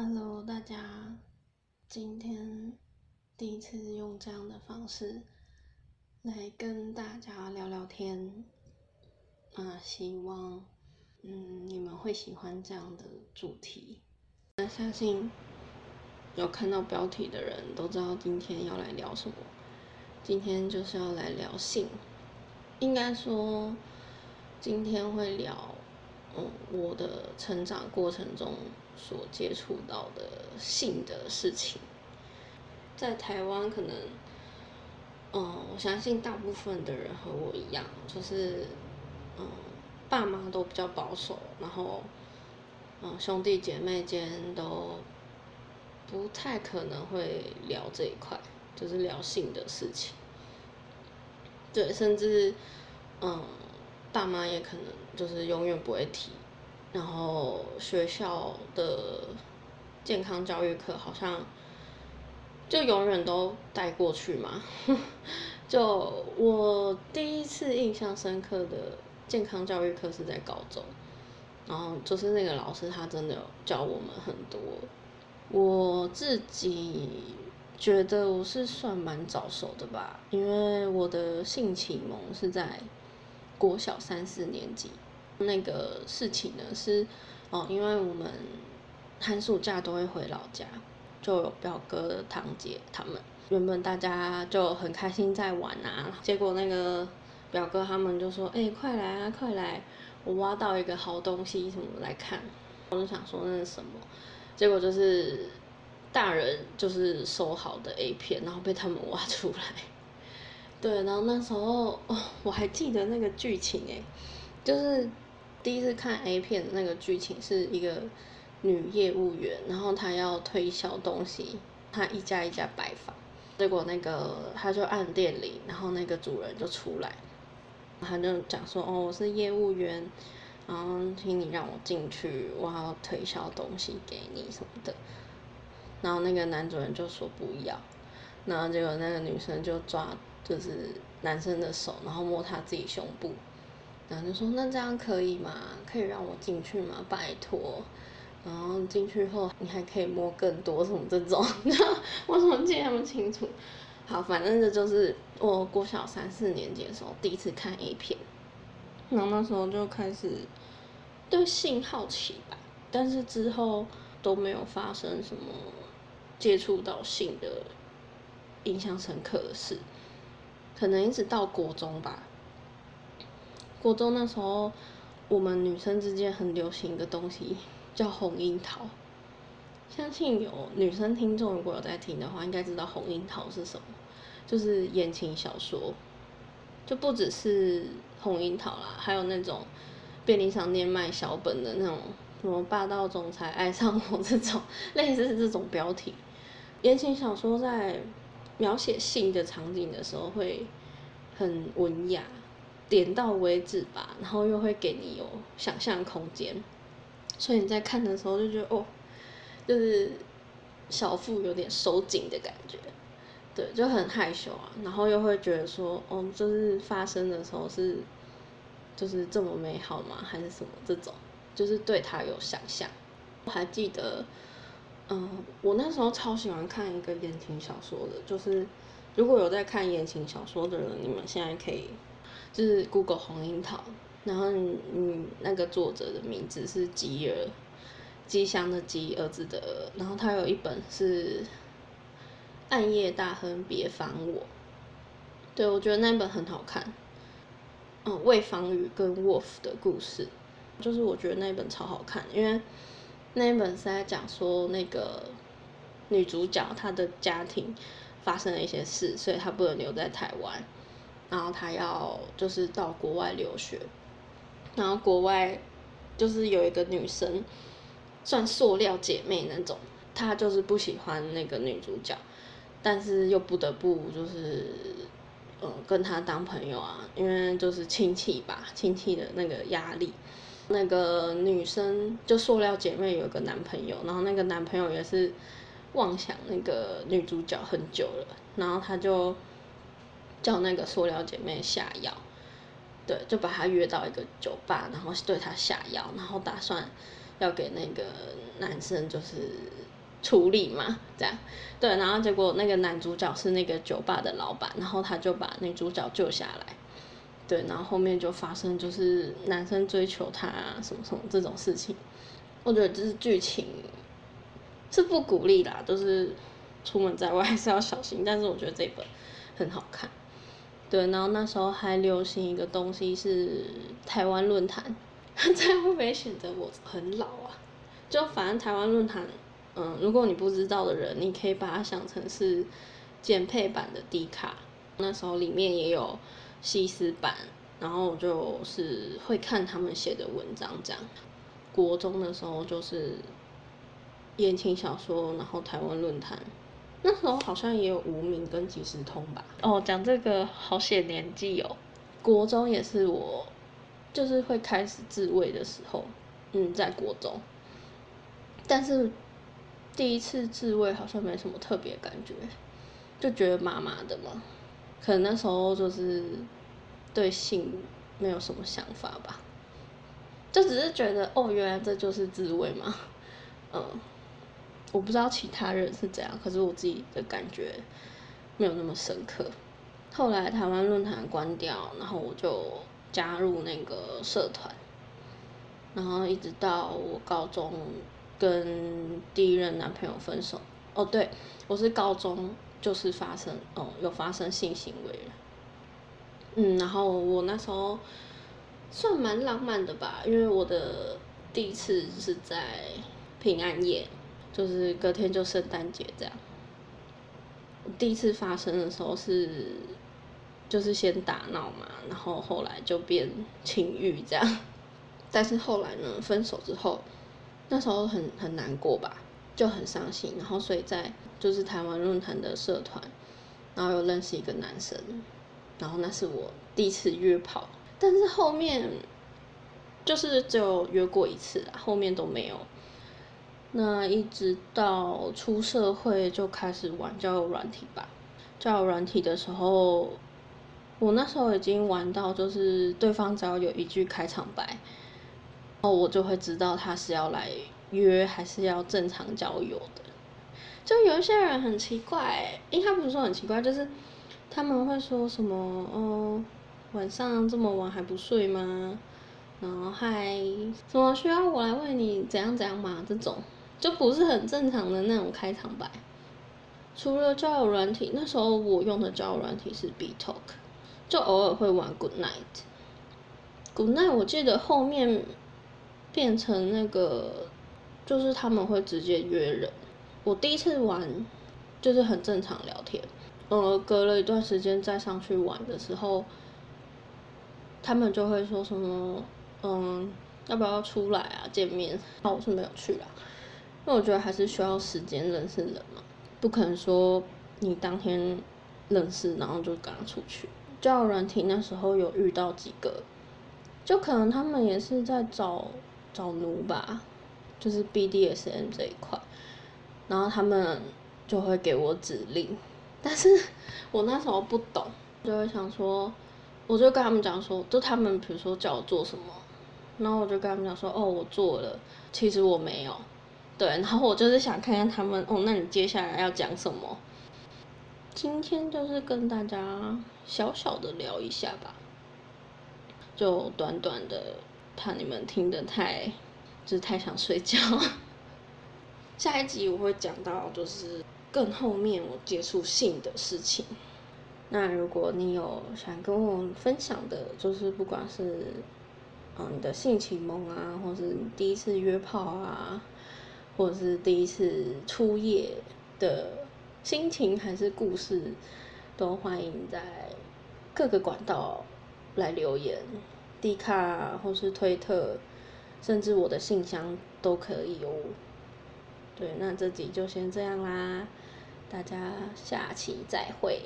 Hello，大家，今天第一次用这样的方式来跟大家聊聊天，啊，希望嗯你们会喜欢这样的主题。那相信有看到标题的人都知道今天要来聊什么，今天就是要来聊性，应该说今天会聊。嗯，我的成长过程中所接触到的性的事情，在台湾可能，嗯，我相信大部分的人和我一样，就是，嗯，爸妈都比较保守，然后，嗯，兄弟姐妹间都不太可能会聊这一块，就是聊性的事情，对，甚至，嗯。爸妈也可能就是永远不会提，然后学校的健康教育课好像就永远都带过去嘛。就我第一次印象深刻的健康教育课是在高中，然后就是那个老师他真的有教我们很多。我自己觉得我是算蛮早熟的吧，因为我的性启蒙是在。国小三四年级，那个事情呢是，哦，因为我们寒暑假都会回老家，就有表哥堂姐他们，原本大家就很开心在玩啊，结果那个表哥他们就说，哎，快来啊，快来，我挖到一个好东西，什么来看，我就想说那是什么，结果就是大人就是收好的 A 片，然后被他们挖出来。对，然后那时候哦，我还记得那个剧情诶，就是第一次看 A 片的那个剧情是一个女业务员，然后她要推销东西，她一家一家拜访，结果那个她就按电铃，然后那个主人就出来，他就讲说哦，我是业务员，然后请你让我进去，我要推销东西给你什么的，然后那个男主人就说不要，然后结果那个女生就抓。就是男生的手，然后摸他自己胸部，然后就说：“那这样可以吗？可以让我进去吗？拜托。”然后进去后，你还可以摸更多什么这种，我怎么记得那么清楚？好，反正这就是我国小三四年级的时候第一次看 A 片，然后那时候就开始对性好奇吧，但是之后都没有发生什么接触到性的印象深刻的事。可能一直到国中吧，国中那时候，我们女生之间很流行的东西叫红樱桃。相信有女生听众如果有在听的话，应该知道红樱桃是什么，就是言情小说，就不只是红樱桃啦，还有那种便利商店卖小本的那种什么霸道总裁爱上我这种，类似这种标题。言情小说在。描写性的场景的时候会很文雅，点到为止吧，然后又会给你有想象空间，所以你在看的时候就觉得哦，就是小腹有点收紧的感觉，对，就很害羞啊，然后又会觉得说哦，就是发生的时候是就是这么美好吗？还是什么这种，就是对他有想象，我还记得。嗯，我那时候超喜欢看一个言情小说的，就是如果有在看言情小说的人，你们现在可以是 Google 红樱桃，然后嗯那个作者的名字是吉尔，吉祥的吉，儿子的儿，然后他有一本是暗夜大亨别烦我，对我觉得那本很好看，嗯，魏方宇跟 Wolf 的故事，就是我觉得那本超好看，因为。那一本是在讲说那个女主角她的家庭发生了一些事，所以她不能留在台湾，然后她要就是到国外留学，然后国外就是有一个女生，算塑料姐妹那种，她就是不喜欢那个女主角，但是又不得不就是呃跟她当朋友啊，因为就是亲戚吧，亲戚的那个压力。那个女生就塑料姐妹有个男朋友，然后那个男朋友也是妄想那个女主角很久了，然后他就叫那个塑料姐妹下药，对，就把她约到一个酒吧，然后对她下药，然后打算要给那个男生就是处理嘛，这样，对，然后结果那个男主角是那个酒吧的老板，然后他就把女主角救下来，对，然后后面就发生就是男生追求她什么什么这种事情，我觉得这是剧情是不鼓励啦，就是出门在外是要小心，但是我觉得这本很好看，对，然后那时候还流行一个东西是台湾论坛，这样会不会显得我很老啊？就反正台湾论坛。嗯，如果你不知道的人，你可以把它想成是简配版的低卡。那时候里面也有西斯版，然后就是会看他们写的文章这样。国中的时候就是言情小说，然后台湾论坛，那时候好像也有无名跟即时通吧。哦，讲这个好显年纪哦。国中也是我就是会开始自慰的时候，嗯，在国中，但是。第一次自慰好像没什么特别感觉，就觉得麻麻的嘛。可能那时候就是对性没有什么想法吧，就只是觉得哦，原来这就是自慰嘛。嗯，我不知道其他人是怎样，可是我自己的感觉没有那么深刻。后来台湾论坛关掉，然后我就加入那个社团，然后一直到我高中。跟第一任男朋友分手哦，对我是高中就是发生哦有发生性行为了，嗯，然后我那时候算蛮浪漫的吧，因为我的第一次是在平安夜，就是隔天就圣诞节这样。第一次发生的时候是就是先打闹嘛，然后后来就变情欲这样，但是后来呢分手之后。那时候很很难过吧，就很伤心，然后所以在就是台湾论坛的社团，然后又认识一个男生，然后那是我第一次约炮，但是后面就是只有约过一次啊，后面都没有。那一直到出社会就开始玩交友软体吧，交友软体的时候，我那时候已经玩到就是对方只要有一句开场白。哦，我就会知道他是要来约还是要正常交友的。就有一些人很奇怪，应该不是说很奇怪，就是他们会说什么哦，晚上这么晚还不睡吗？然后还什么需要我来为你怎样怎样吗？这种就不是很正常的那种开场白。除了交友软体，那时候我用的交友软体是 B Talk，就偶尔会玩 Good Night。Good Night，我记得后面。变成那个，就是他们会直接约人。我第一次玩，就是很正常聊天。呃，隔了一段时间再上去玩的时候，他们就会说什么，嗯，要不要出来啊？见面？那我是没有去啦，因为我觉得还是需要时间认识人嘛，不可能说你当天认识，然后就跟他出去。交友软体那时候有遇到几个，就可能他们也是在找。找奴吧，就是 BDSM 这一块，然后他们就会给我指令，但是 我那时候不懂，就会想说，我就跟他们讲说，就他们比如说叫我做什么，然后我就跟他们讲说，哦，我做了，其实我没有，对，然后我就是想看看他们，哦，那你接下来要讲什么？今天就是跟大家小小的聊一下吧，就短短的。怕你们听得太，就是太想睡觉。下一集我会讲到，就是更后面我接触性的事情。那如果你有想跟我分享的，就是不管是嗯你的性启蒙啊，或是你第一次约炮啊，或者是第一次初夜的心情还是故事，都欢迎在各个管道来留言。迪卡或是推特，甚至我的信箱都可以哦。对，那这集就先这样啦，大家下期再会。